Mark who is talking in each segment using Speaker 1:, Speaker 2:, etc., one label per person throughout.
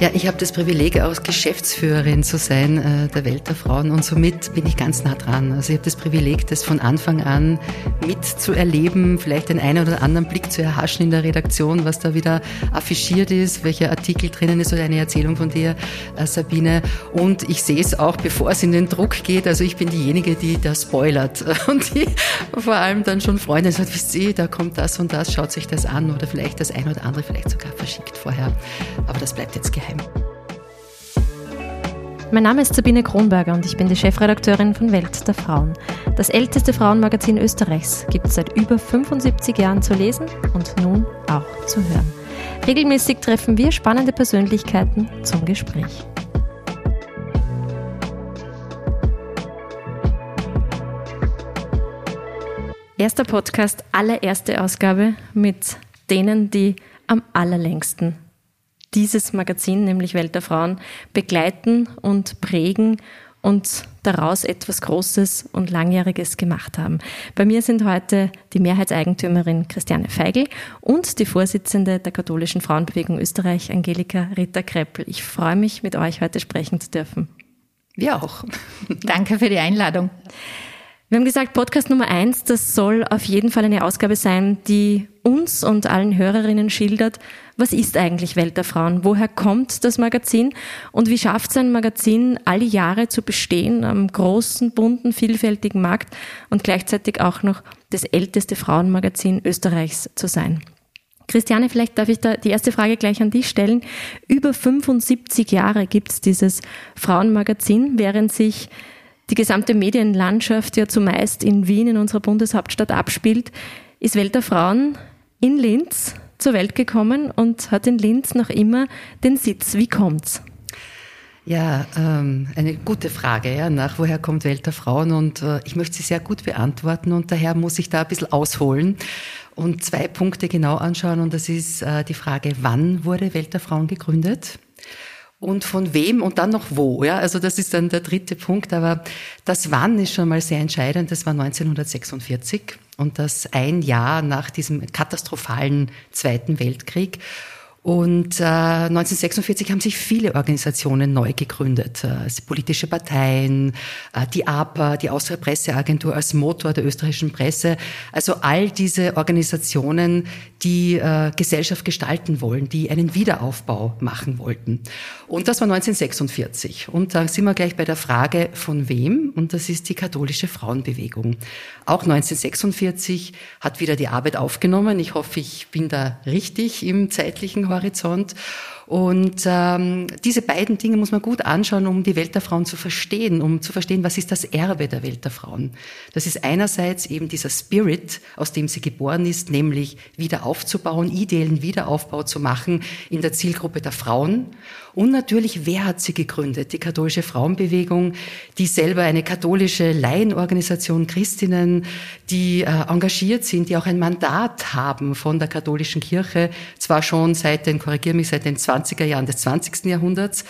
Speaker 1: Ja, ich habe das Privileg, auch Geschäftsführerin zu sein äh, der Welt der Frauen und somit bin ich ganz nah dran. Also ich habe das Privileg, das von Anfang an mitzuerleben, vielleicht den einen oder anderen Blick zu erhaschen in der Redaktion, was da wieder affichiert ist, welcher Artikel drinnen ist oder eine Erzählung von dir, äh, Sabine. Und ich sehe es auch, bevor es in den Druck geht. Also ich bin diejenige, die da spoilert und die vor allem dann schon Freunde sagt, wisst ihr, da kommt das und das, schaut sich das an oder vielleicht das ein oder andere vielleicht sogar verschickt vorher. Aber das bleibt jetzt geheim geheim.
Speaker 2: Mein Name ist Sabine Kronberger und ich bin die Chefredakteurin von Welt der Frauen. Das älteste Frauenmagazin Österreichs gibt es seit über 75 Jahren zu lesen und nun auch zu hören. Regelmäßig treffen wir spannende Persönlichkeiten zum Gespräch. Erster Podcast, allererste Ausgabe mit denen, die am allerlängsten dieses Magazin, nämlich Welt der Frauen, begleiten und prägen und daraus etwas Großes und Langjähriges gemacht haben. Bei mir sind heute die Mehrheitseigentümerin Christiane Feigl und die Vorsitzende der katholischen Frauenbewegung Österreich, Angelika Ritter-Kreppel. Ich freue mich, mit euch heute sprechen zu dürfen.
Speaker 3: Wir auch. Danke für die Einladung.
Speaker 2: Wir haben gesagt, Podcast Nummer eins, das soll auf jeden Fall eine Ausgabe sein, die uns und allen Hörerinnen schildert, was ist eigentlich Welt der Frauen? Woher kommt das Magazin? Und wie schafft es ein Magazin, alle Jahre zu bestehen am großen, bunten, vielfältigen Markt und gleichzeitig auch noch das älteste Frauenmagazin Österreichs zu sein? Christiane, vielleicht darf ich da die erste Frage gleich an dich stellen. Über 75 Jahre gibt es dieses Frauenmagazin, während sich die gesamte Medienlandschaft ja zumeist in Wien, in unserer Bundeshauptstadt, abspielt, ist Welt der Frauen in Linz zur Welt gekommen und hat in Linz noch immer den Sitz. Wie kommt's?
Speaker 1: Ja, ähm, eine gute Frage, ja, nach woher kommt Welt der Frauen und äh, ich möchte sie sehr gut beantworten und daher muss ich da ein bisschen ausholen und zwei Punkte genau anschauen und das ist äh, die Frage, wann wurde Welt der Frauen gegründet? Und von wem und dann noch wo. Ja? Also das ist dann der dritte Punkt. Aber das Wann ist schon mal sehr entscheidend. Das war 1946 und das ein Jahr nach diesem katastrophalen Zweiten Weltkrieg. Und äh, 1946 haben sich viele Organisationen neu gegründet. Äh, politische Parteien, äh, die APA, die Austria Presseagentur als Motor der österreichischen Presse. Also all diese Organisationen, die äh, Gesellschaft gestalten wollen, die einen Wiederaufbau machen wollten. Und das war 1946. Und da sind wir gleich bei der Frage, von wem? Und das ist die katholische Frauenbewegung. Auch 1946 hat wieder die Arbeit aufgenommen. Ich hoffe, ich bin da richtig im zeitlichen Horizont. Und ähm, diese beiden Dinge muss man gut anschauen, um die Welt der Frauen zu verstehen, um zu verstehen, was ist das Erbe der Welt der Frauen. Das ist einerseits eben dieser Spirit, aus dem sie geboren ist, nämlich wieder aufzubauen, ideellen Wiederaufbau zu machen in der Zielgruppe der Frauen. Und natürlich, wer hat sie gegründet? Die katholische Frauenbewegung, die selber eine katholische Laienorganisation, Christinnen, die äh, engagiert sind, die auch ein Mandat haben von der katholischen Kirche, zwar schon seit den, korrigiere mich, seit den 20er Jahren des 20. Jahrhunderts,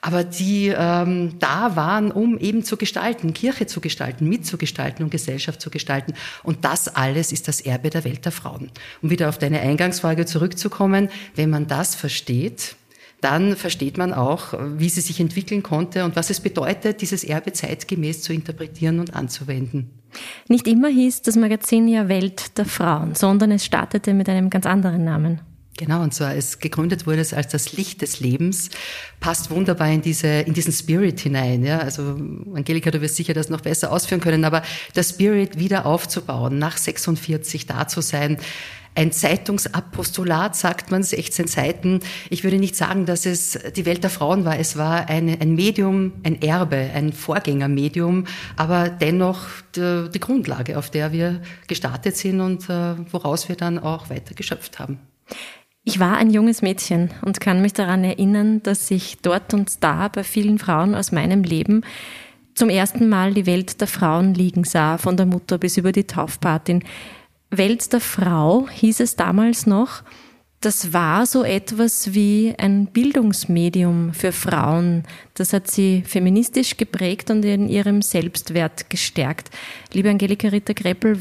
Speaker 1: aber die ähm, da waren, um eben zu gestalten, Kirche zu gestalten, mitzugestalten und Gesellschaft zu gestalten. Und das alles ist das Erbe der Welt der Frauen. Um wieder auf deine Eingangsfrage zurückzukommen, wenn man das versteht, dann versteht man auch, wie sie sich entwickeln konnte und was es bedeutet, dieses Erbe zeitgemäß zu interpretieren und anzuwenden.
Speaker 2: Nicht immer hieß das Magazin ja Welt der Frauen, sondern es startete mit einem ganz anderen Namen.
Speaker 1: Genau, und zwar es gegründet wurde es als das Licht des Lebens, passt wunderbar in diese in diesen Spirit hinein. Ja, also Angelika, du wirst sicher das noch besser ausführen können, aber der Spirit wieder aufzubauen, nach 46 da zu sein, ein Zeitungsapostolat, sagt man, 16 Seiten. Ich würde nicht sagen, dass es die Welt der Frauen war. Es war eine, ein Medium, ein Erbe, ein Vorgängermedium, aber dennoch die, die Grundlage, auf der wir gestartet sind und äh, woraus wir dann auch weiter geschöpft haben.
Speaker 2: Ich war ein junges Mädchen und kann mich daran erinnern, dass ich dort und da bei vielen Frauen aus meinem Leben zum ersten Mal die Welt der Frauen liegen sah, von der Mutter bis über die Taufpatin. Welt der Frau hieß es damals noch. Das war so etwas wie ein Bildungsmedium für Frauen. Das hat sie feministisch geprägt und in ihrem Selbstwert gestärkt. Liebe Angelika Ritter-Greppel,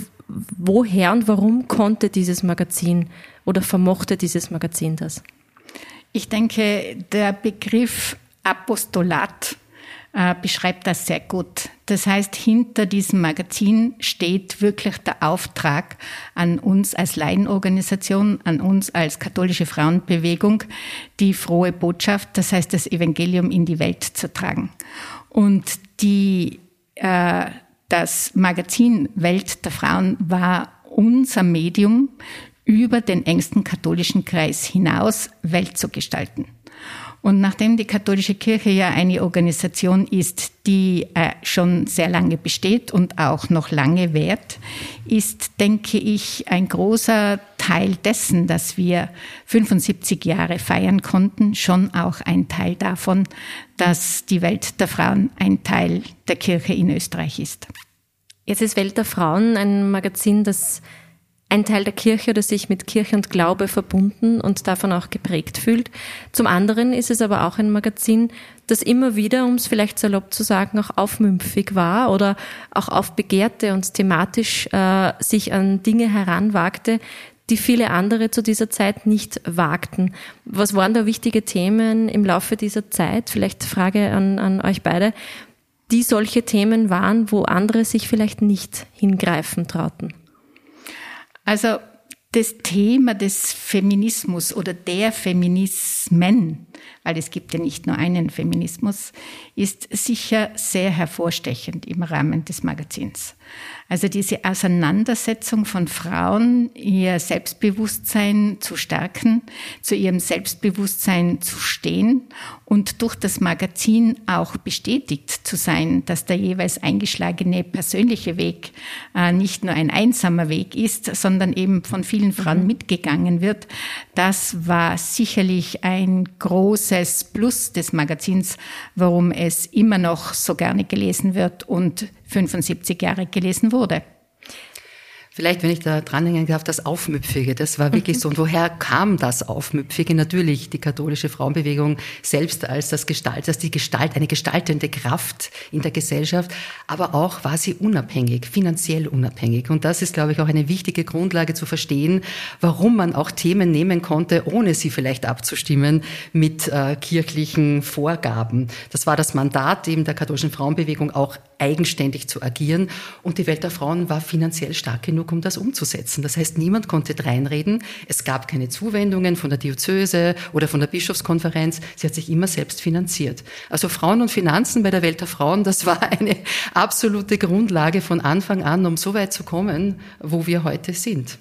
Speaker 2: woher und warum konnte dieses Magazin oder vermochte dieses Magazin das?
Speaker 3: Ich denke, der Begriff Apostolat äh, beschreibt das sehr gut. Das heißt, hinter diesem Magazin steht wirklich der Auftrag an uns als Laienorganisation, an uns als katholische Frauenbewegung, die frohe Botschaft, das heißt das Evangelium in die Welt zu tragen. Und die, äh, das Magazin Welt der Frauen war unser Medium, über den engsten katholischen Kreis hinaus Welt zu gestalten. Und nachdem die katholische Kirche ja eine Organisation ist, die äh, schon sehr lange besteht und auch noch lange währt, ist, denke ich, ein großer Teil dessen, dass wir 75 Jahre feiern konnten, schon auch ein Teil davon, dass die Welt der Frauen ein Teil der Kirche in Österreich ist.
Speaker 2: Jetzt ist Welt der Frauen ein Magazin, das ein Teil der Kirche oder sich mit Kirche und Glaube verbunden und davon auch geprägt fühlt. Zum anderen ist es aber auch ein Magazin, das immer wieder, um es vielleicht salopp zu sagen, auch aufmümpfig war oder auch aufbegehrte und thematisch äh, sich an Dinge heranwagte, die viele andere zu dieser Zeit nicht wagten. Was waren da wichtige Themen im Laufe dieser Zeit? Vielleicht Frage an, an euch beide, die solche Themen waren, wo andere sich vielleicht nicht hingreifen trauten.
Speaker 3: Also das Thema des Feminismus oder der Feminismen, weil es gibt ja nicht nur einen Feminismus, ist sicher sehr hervorstechend im Rahmen des Magazins. Also diese Auseinandersetzung von Frauen, ihr Selbstbewusstsein zu stärken, zu ihrem Selbstbewusstsein zu stehen und durch das Magazin auch bestätigt zu sein, dass der jeweils eingeschlagene persönliche Weg äh, nicht nur ein einsamer Weg ist, sondern eben von vielen Frauen mhm. mitgegangen wird, das war sicherlich ein großes Plus des Magazins, warum es immer noch so gerne gelesen wird und 75 Jahre gelesen wurde.
Speaker 1: Vielleicht, wenn ich da dranhängen darf, das Aufmüpfige, das war wirklich so. Und woher kam das Aufmüpfige? Natürlich die katholische Frauenbewegung selbst als das Gestalt, als die Gestalt, eine gestaltende Kraft in der Gesellschaft. Aber auch war sie unabhängig, finanziell unabhängig. Und das ist, glaube ich, auch eine wichtige Grundlage zu verstehen, warum man auch Themen nehmen konnte, ohne sie vielleicht abzustimmen mit äh, kirchlichen Vorgaben. Das war das Mandat eben der katholischen Frauenbewegung auch eigenständig zu agieren. Und die Welt der Frauen war finanziell stark genug, um das umzusetzen. Das heißt, niemand konnte dreinreden. Es gab keine Zuwendungen von der Diözese oder von der Bischofskonferenz. Sie hat sich immer selbst finanziert. Also Frauen und Finanzen bei der Welt der Frauen, das war eine absolute Grundlage von Anfang an, um so weit zu kommen, wo wir heute sind.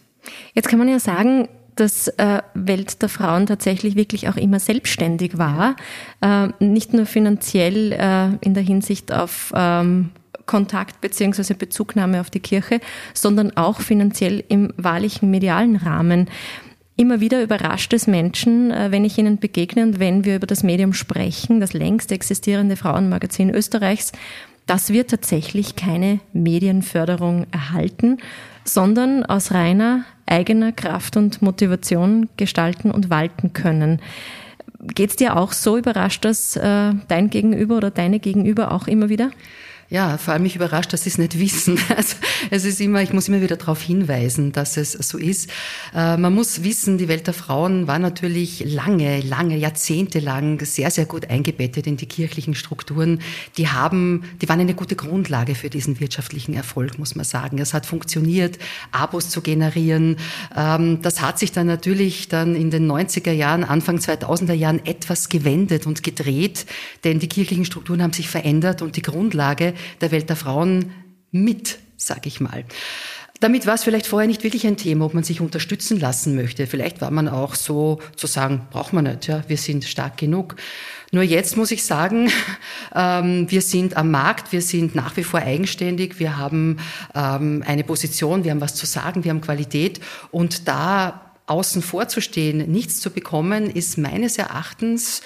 Speaker 2: Jetzt kann man ja sagen, dass äh, Welt der Frauen tatsächlich wirklich auch immer selbstständig war, äh, nicht nur finanziell äh, in der Hinsicht auf ähm, Kontakt beziehungsweise Bezugnahme auf die Kirche, sondern auch finanziell im wahrlichen medialen Rahmen. Immer wieder überrascht es Menschen, äh, wenn ich ihnen begegne und wenn wir über das Medium sprechen, das längst existierende Frauenmagazin Österreichs, dass wir tatsächlich keine Medienförderung erhalten, sondern aus reiner eigener Kraft und Motivation gestalten und walten können. Geht es dir auch so überrascht, dass äh, dein Gegenüber oder deine Gegenüber auch immer wieder?
Speaker 1: Ja, vor allem mich überrascht, dass sie es nicht wissen. Also es ist immer, ich muss immer wieder darauf hinweisen, dass es so ist. Äh, man muss wissen, die Welt der Frauen war natürlich lange, lange, jahrzehntelang sehr, sehr gut eingebettet in die kirchlichen Strukturen. Die haben, die waren eine gute Grundlage für diesen wirtschaftlichen Erfolg, muss man sagen. Es hat funktioniert, Abos zu generieren. Ähm, das hat sich dann natürlich dann in den 90er Jahren, Anfang 2000er Jahren etwas gewendet und gedreht, denn die kirchlichen Strukturen haben sich verändert und die Grundlage der Welt der Frauen mit, sage ich mal. Damit war es vielleicht vorher nicht wirklich ein Thema, ob man sich unterstützen lassen möchte. Vielleicht war man auch so zu sagen, braucht man nicht, ja, wir sind stark genug. Nur jetzt muss ich sagen, ähm, wir sind am Markt, wir sind nach wie vor eigenständig, wir haben ähm, eine Position, wir haben was zu sagen, wir haben Qualität und da außen vor zu stehen, nichts zu bekommen, ist meines Erachtens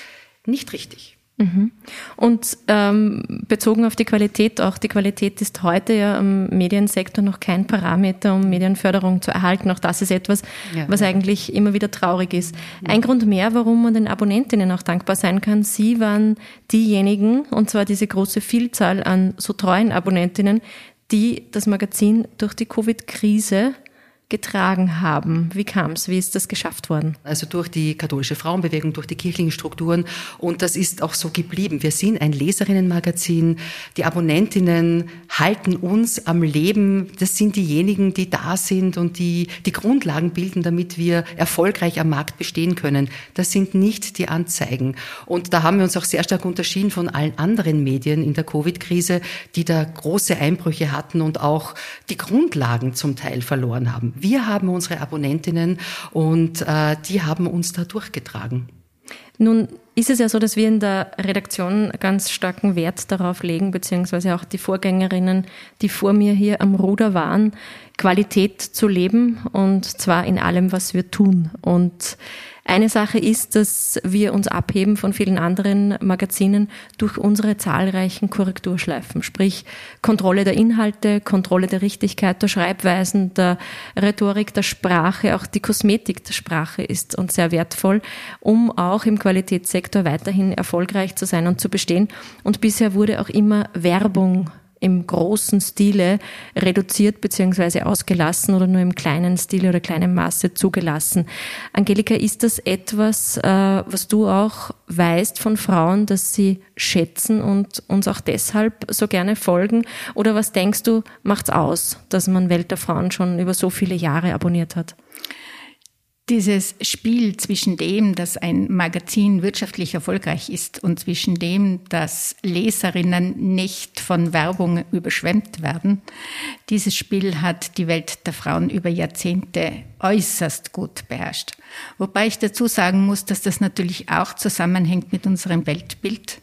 Speaker 1: nicht richtig.
Speaker 2: Mhm. Und ähm, bezogen auf die Qualität, auch die Qualität ist heute ja im Mediensektor noch kein Parameter, um Medienförderung zu erhalten. Auch das ist etwas, ja, was eigentlich immer wieder traurig ist. Ja. Ein Grund mehr, warum man den Abonnentinnen auch dankbar sein kann. Sie waren diejenigen, und zwar diese große Vielzahl an so treuen Abonnentinnen, die das Magazin durch die Covid-Krise getragen haben. Wie kam es? Wie ist das geschafft worden?
Speaker 1: Also durch die katholische Frauenbewegung, durch die kirchlichen Strukturen. Und das ist auch so geblieben. Wir sind ein Leserinnenmagazin. Die Abonnentinnen halten uns am Leben. Das sind diejenigen, die da sind und die die Grundlagen bilden, damit wir erfolgreich am Markt bestehen können. Das sind nicht die Anzeigen. Und da haben wir uns auch sehr stark unterschieden von allen anderen Medien in der Covid-Krise, die da große Einbrüche hatten und auch die Grundlagen zum Teil verloren Wir haben unsere Abonnentinnen und äh, die haben uns da durchgetragen.
Speaker 2: Nun ist es ja so, dass wir in der Redaktion ganz starken Wert darauf legen, beziehungsweise auch die Vorgängerinnen, die vor mir hier am Ruder waren, Qualität zu leben und zwar in allem, was wir tun. Und eine Sache ist, dass wir uns abheben von vielen anderen Magazinen durch unsere zahlreichen Korrekturschleifen, sprich Kontrolle der Inhalte, Kontrolle der Richtigkeit der Schreibweisen, der Rhetorik der Sprache, auch die Kosmetik der Sprache ist uns sehr wertvoll, um auch im Qualitätssektor weiterhin erfolgreich zu sein und zu bestehen. Und bisher wurde auch immer Werbung im großen Stile reduziert bzw. ausgelassen oder nur im kleinen Stile oder kleinen Maße zugelassen. Angelika, ist das etwas, äh, was du auch weißt von Frauen, dass sie schätzen und uns auch deshalb so gerne folgen? Oder was denkst du, macht's aus, dass man Welt der Frauen schon über so viele Jahre abonniert hat?
Speaker 3: Dieses Spiel zwischen dem, dass ein Magazin wirtschaftlich erfolgreich ist und zwischen dem, dass Leserinnen nicht von Werbung überschwemmt werden, dieses Spiel hat die Welt der Frauen über Jahrzehnte äußerst gut beherrscht. Wobei ich dazu sagen muss, dass das natürlich auch zusammenhängt mit unserem Weltbild.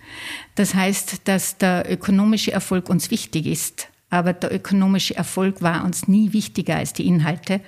Speaker 3: Das heißt, dass der ökonomische Erfolg uns wichtig ist aber der ökonomische Erfolg war uns nie wichtiger als die Inhalte.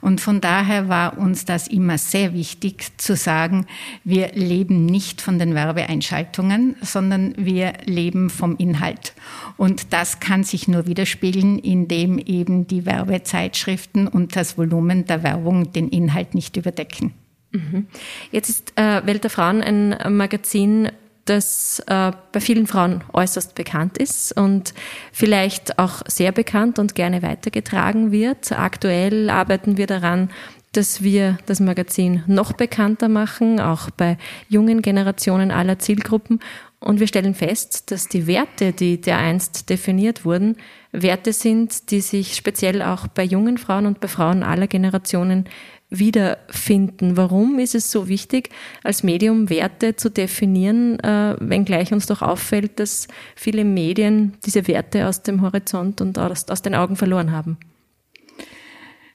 Speaker 3: Und von daher war uns das immer sehr wichtig zu sagen, wir leben nicht von den Werbeeinschaltungen, sondern wir leben vom Inhalt. Und das kann sich nur widerspiegeln, indem eben die Werbezeitschriften und das Volumen der Werbung den Inhalt nicht überdecken.
Speaker 2: Mhm. Jetzt ist äh, Welt der Frauen ein Magazin, das äh, bei vielen Frauen äußerst bekannt ist und vielleicht auch sehr bekannt und gerne weitergetragen wird. Aktuell arbeiten wir daran, dass wir das Magazin noch bekannter machen, auch bei jungen Generationen aller Zielgruppen. Und wir stellen fest, dass die Werte, die dereinst definiert wurden, Werte sind, die sich speziell auch bei jungen Frauen und bei Frauen aller Generationen wiederfinden. Warum ist es so wichtig, als Medium Werte zu definieren, äh, wenngleich uns doch auffällt, dass viele Medien diese Werte aus dem Horizont und aus, aus den Augen verloren haben?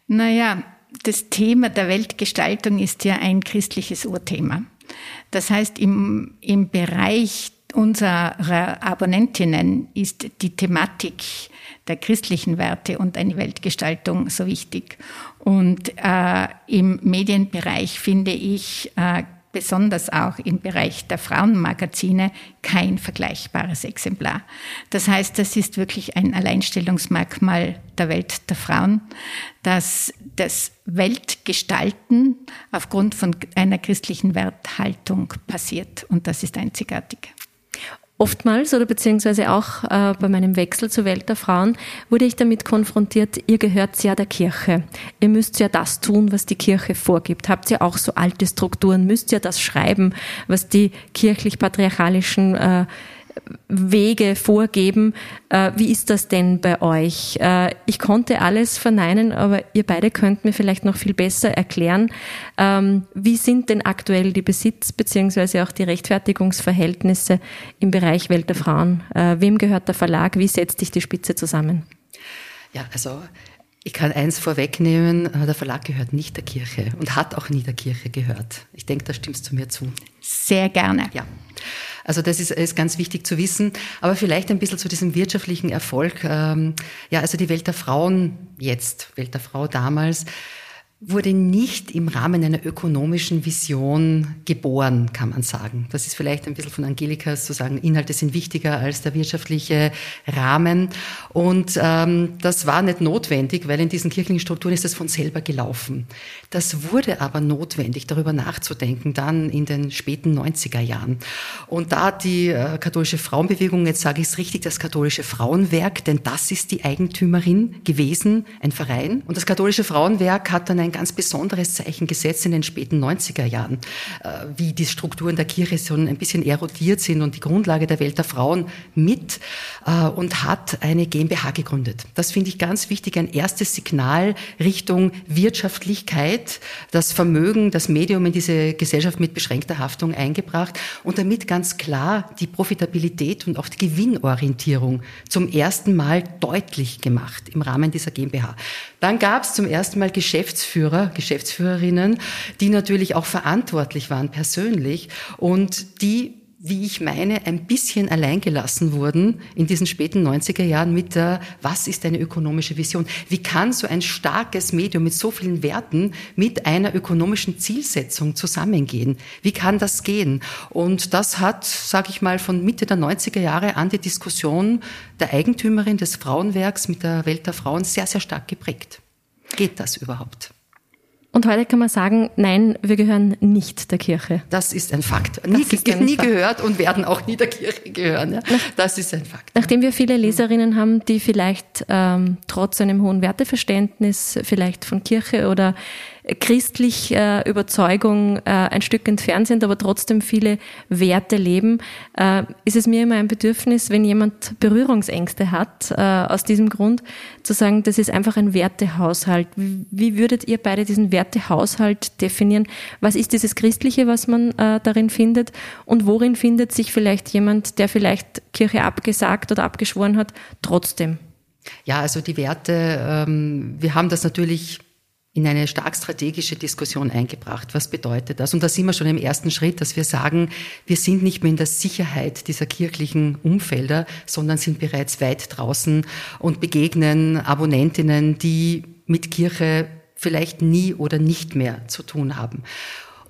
Speaker 3: Naja, das Thema der Weltgestaltung ist ja ein christliches Urthema. Das heißt, im, im Bereich unserer Abonnentinnen ist die Thematik der christlichen Werte und eine Weltgestaltung so wichtig. Und äh, im Medienbereich finde ich äh, besonders auch im Bereich der Frauenmagazine kein vergleichbares Exemplar. Das heißt, das ist wirklich ein Alleinstellungsmerkmal der Welt der Frauen, dass das Weltgestalten aufgrund von einer christlichen Werthaltung passiert und das ist einzigartig.
Speaker 2: Oftmals oder beziehungsweise auch äh, bei meinem Wechsel zur Welt der Frauen wurde ich damit konfrontiert, ihr gehört ja der Kirche. Ihr müsst ja das tun, was die Kirche vorgibt. Habt ihr auch so alte Strukturen? Müsst ihr das schreiben, was die kirchlich-patriarchalischen äh, Wege vorgeben. Äh, wie ist das denn bei euch? Äh, ich konnte alles verneinen, aber ihr beide könnt mir vielleicht noch viel besser erklären, ähm, wie sind denn aktuell die Besitz- bzw. auch die Rechtfertigungsverhältnisse im Bereich Welt der Frauen? Äh, wem gehört der Verlag? Wie setzt sich die Spitze zusammen?
Speaker 1: Ja, also ich kann eins vorwegnehmen, der Verlag gehört nicht der Kirche und hat auch nie der Kirche gehört. Ich denke, da stimmst du mir zu.
Speaker 3: Sehr gerne.
Speaker 1: Ja. Also das ist, ist ganz wichtig zu wissen. Aber vielleicht ein bisschen zu diesem wirtschaftlichen Erfolg. Ähm, ja, also die Welt der Frauen jetzt, Welt der Frau damals, wurde nicht im Rahmen einer ökonomischen Vision geboren, kann man sagen. Das ist vielleicht ein bisschen von Angelikas zu sagen, Inhalte sind wichtiger als der wirtschaftliche Rahmen. Und ähm, das war nicht notwendig, weil in diesen kirchlichen Strukturen ist das von selber gelaufen. Das wurde aber notwendig, darüber nachzudenken, dann in den späten 90er Jahren. Und da die äh, katholische Frauenbewegung, jetzt sage ich es richtig, das katholische Frauenwerk, denn das ist die Eigentümerin gewesen, ein Verein. Und das katholische Frauenwerk hat dann ein ein ganz besonderes Zeichen gesetzt in den späten 90er Jahren, äh, wie die Strukturen der Kirche so ein bisschen erodiert sind und die Grundlage der Welt der Frauen mit äh, und hat eine GmbH gegründet. Das finde ich ganz wichtig, ein erstes Signal Richtung Wirtschaftlichkeit, das Vermögen, das Medium in diese Gesellschaft mit beschränkter Haftung eingebracht und damit ganz klar die Profitabilität und auch die Gewinnorientierung zum ersten Mal deutlich gemacht im Rahmen dieser GmbH. Dann gab es zum ersten Mal Geschäftsführer, Geschäftsführerinnen, die natürlich auch verantwortlich waren persönlich und die wie ich meine, ein bisschen alleingelassen wurden in diesen späten 90er Jahren mit der, was ist eine ökonomische Vision? Wie kann so ein starkes Medium mit so vielen Werten mit einer ökonomischen Zielsetzung zusammengehen? Wie kann das gehen? Und das hat, sage ich mal, von Mitte der 90er Jahre an die Diskussion der Eigentümerin des Frauenwerks mit der Welt der Frauen sehr, sehr stark geprägt. Geht das überhaupt?
Speaker 2: Und heute kann man sagen, nein, wir gehören nicht der Kirche.
Speaker 1: Das ist ein Fakt. Nie, ein nie Fakt. gehört und werden auch nie der Kirche gehören. Ja? Das ist ein Fakt.
Speaker 2: Nachdem wir viele Leserinnen haben, die vielleicht ähm, trotz einem hohen Werteverständnis vielleicht von Kirche oder christlich äh, Überzeugung äh, ein Stück entfernt sind, aber trotzdem viele Werte leben, äh, ist es mir immer ein Bedürfnis, wenn jemand Berührungsängste hat, aus diesem Grund zu sagen, das ist einfach ein Wertehaushalt. Wie, würdet ihr beide diesen Wertehaushalt definieren? Was ist dieses Christliche, was man darin findet? Und worin findet sich vielleicht jemand, der vielleicht Kirche abgesagt oder abgeschworen hat, trotzdem?
Speaker 1: Ja, also die Werte, ähm, wir haben das natürlich in eine stark strategische Diskussion eingebracht. Was bedeutet das? Und da sind wir schon im ersten Schritt, dass wir sagen, wir sind nicht mehr in der Sicherheit dieser kirchlichen Umfelder, sondern sind bereits weit draußen und begegnen Abonnentinnen, die mit Kirche vielleicht nie oder nicht mehr zu tun haben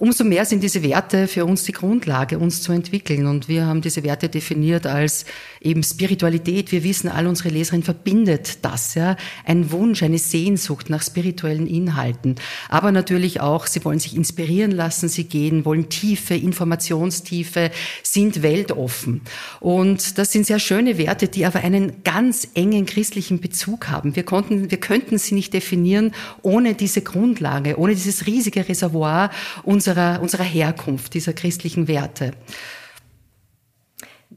Speaker 1: umso mehr sind diese Werte für uns die Grundlage, uns zu entwickeln. Und wir haben diese Werte definiert als eben Spiritualität. Wir wissen, all unsere Leserinnen verbindet das, ja. Ein Wunsch, eine Sehnsucht nach spirituellen Inhalten. Aber natürlich auch, sie wollen sich inspirieren lassen, sie gehen, wollen Tiefe, Informationstiefe, sind weltoffen. Und das sind sehr schöne Werte, die aber einen ganz engen christlichen Bezug haben. Wir konnten, wir könnten sie nicht definieren ohne diese Grundlage, ohne dieses riesige Reservoir unserer unserer, Herkunft, dieser christlichen Werte.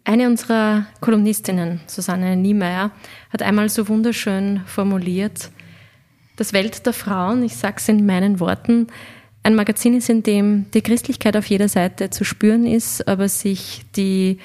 Speaker 2: Eine unserer Kolumnistinnen, Susanne Niemeyer, hat einmal so wunderschön formuliert, das Welt der Frauen, ich sage es in meinen Worten, ein Magazin ist, in dem die Christlichkeit auf jeder Seite zu spüren ist, aber sich die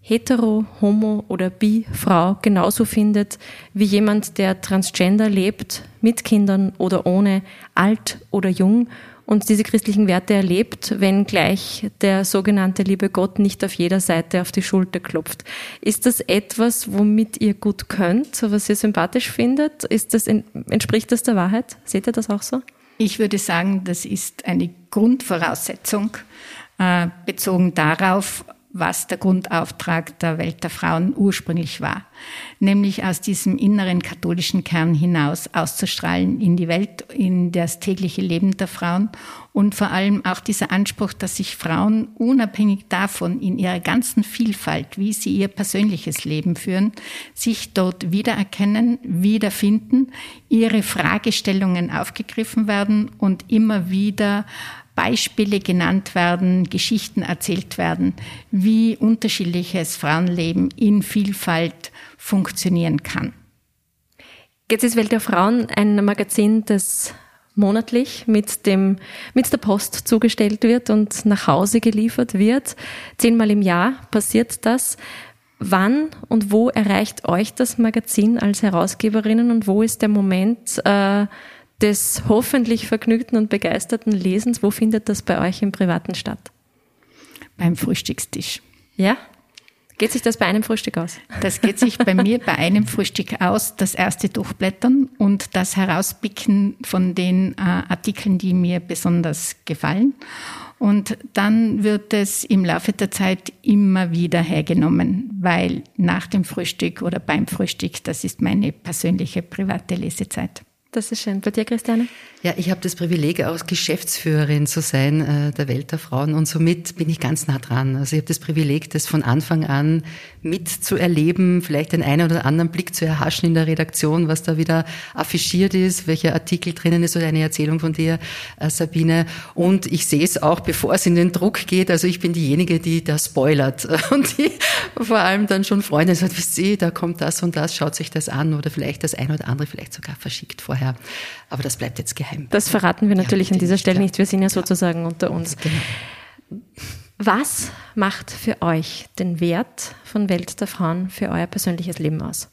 Speaker 2: hetero, homo oder bi Frau genauso findet wie jemand, der transgender lebt, mit Kindern oder ohne, alt oder jung und diese christlichen Werte erlebt, wenn gleich der sogenannte liebe Gott nicht auf jeder Seite auf die Schulter klopft. Ist das etwas, womit ihr gut könnt, was ihr sympathisch findet? Ist das, entspricht das der Wahrheit? Seht ihr das auch so?
Speaker 3: Ich würde sagen, das ist eine Grundvoraussetzung, äh, bezogen darauf, was der Grundauftrag der Welt der Frauen ursprünglich war, nämlich aus diesem inneren katholischen Kern hinaus auszustrahlen in die Welt, in das tägliche Leben der Frauen. Und vor allem auch dieser Anspruch, dass sich Frauen unabhängig davon in ihrer ganzen Vielfalt, wie sie ihr persönliches Leben führen, sich dort wiedererkennen, wiederfinden, ihre Fragestellungen aufgegriffen werden und immer wieder Beispiele genannt werden, Geschichten erzählt werden, wie unterschiedliches Frauenleben in Vielfalt funktionieren kann.
Speaker 2: Jetzt ist Welt der Frauen ein Magazin, das monatlich mit dem, mit der Post zugestellt wird und nach Hause geliefert wird. Zehnmal im Jahr passiert das. Wann und wo erreicht euch das Magazin als Herausgeberinnen und wo ist der Moment, äh, des hoffentlich vergnügten und begeisterten Lesens, wo findet das bei euch im Privaten statt?
Speaker 3: Beim Frühstückstisch.
Speaker 2: Ja? Geht sich das bei einem Frühstück aus?
Speaker 3: Das geht sich bei mir bei einem Frühstück aus, das erste durchblättern und das herauspicken von den äh, Artikeln, die mir besonders gefallen. Und dann wird es im Laufe der Zeit immer wieder hergenommen, weil nach dem Frühstück oder beim Frühstück, das ist meine persönliche private Lesezeit.
Speaker 2: Das ist schön. Bei dir, Christiane?
Speaker 1: Ja, ich habe das Privileg, auch Geschäftsführerin zu sein äh, der Welt der Frauen und somit bin ich ganz nah dran. Also ich habe das Privileg, das von Anfang an mitzuerleben, vielleicht den einen oder anderen Blick zu erhaschen in der Redaktion, was da wieder affichiert ist, welcher Artikel drinnen ist oder eine Erzählung von dir, äh, Sabine. Und ich sehe es auch, bevor es in den Druck geht. Also ich bin diejenige, die da spoilert und die vor allem dann schon Freunde sagt, wisst ihr, da kommt das und das, schaut sich das an oder vielleicht das eine oder andere vielleicht sogar verschickt vorher. Aber das bleibt jetzt geheim.
Speaker 2: Das verraten wir natürlich ja, an dieser Stelle nicht. Wir sind ja sozusagen unter uns. Genau. Was macht für euch den Wert von Welt der Frauen für euer persönliches Leben aus?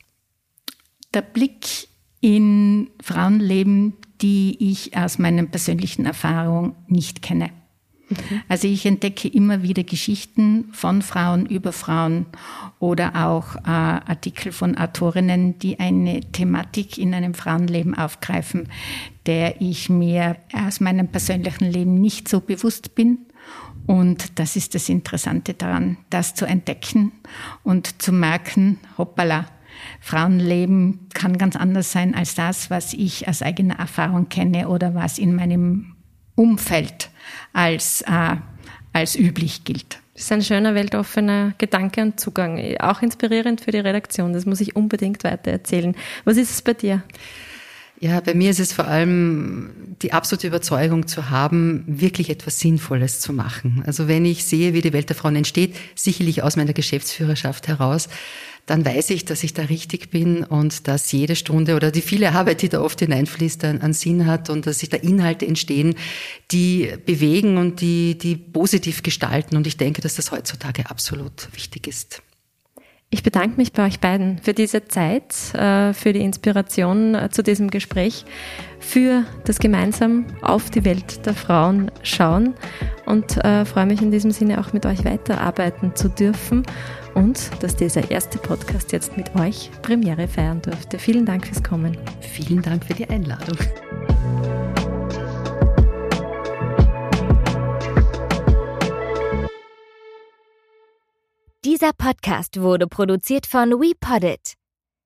Speaker 3: Der Blick in Frauenleben, die ich aus meinen persönlichen Erfahrungen nicht kenne. Also ich entdecke immer wieder Geschichten von Frauen über Frauen oder auch äh, Artikel von Autorinnen, die eine Thematik in einem Frauenleben aufgreifen, der ich mir aus meinem persönlichen Leben nicht so bewusst bin. Und das ist das Interessante daran, das zu entdecken und zu merken, hoppala, Frauenleben kann ganz anders sein als das, was ich aus eigener Erfahrung kenne oder was in meinem Umfeld als, äh, als üblich gilt.
Speaker 2: Das ist ein schöner, weltoffener Gedanke und Zugang. Auch inspirierend für die Redaktion. Das muss ich unbedingt weiter erzählen. Was ist es bei dir?
Speaker 1: Ja, bei mir ist es vor allem die absolute Überzeugung zu haben, wirklich etwas Sinnvolles zu machen. Also wenn ich sehe, wie die Welt der Frauen entsteht, sicherlich aus meiner Geschäftsführerschaft heraus, dann weiß ich, dass ich da richtig bin und dass jede Stunde oder die viele Arbeit, die da oft hineinfließt, einen Sinn hat und dass sich da Inhalte entstehen, die bewegen und die, die positiv gestalten. Und ich denke, dass das heutzutage absolut wichtig ist.
Speaker 2: Ich bedanke mich bei euch beiden für diese Zeit, äh, für die Inspiration äh, zu diesem Gespräch, für das gemeinsam auf die Welt der Frauen schauen und äh, freue mich in diesem Sinne auch mit euch weiterarbeiten zu dürfen und dass dieser erste Podcast jetzt mit euch Premiere feiern durfte. Vielen Dank fürs Kommen.
Speaker 1: Vielen Dank für die Einladung.
Speaker 4: Dieser Podcast wurde produziert von WePoddit.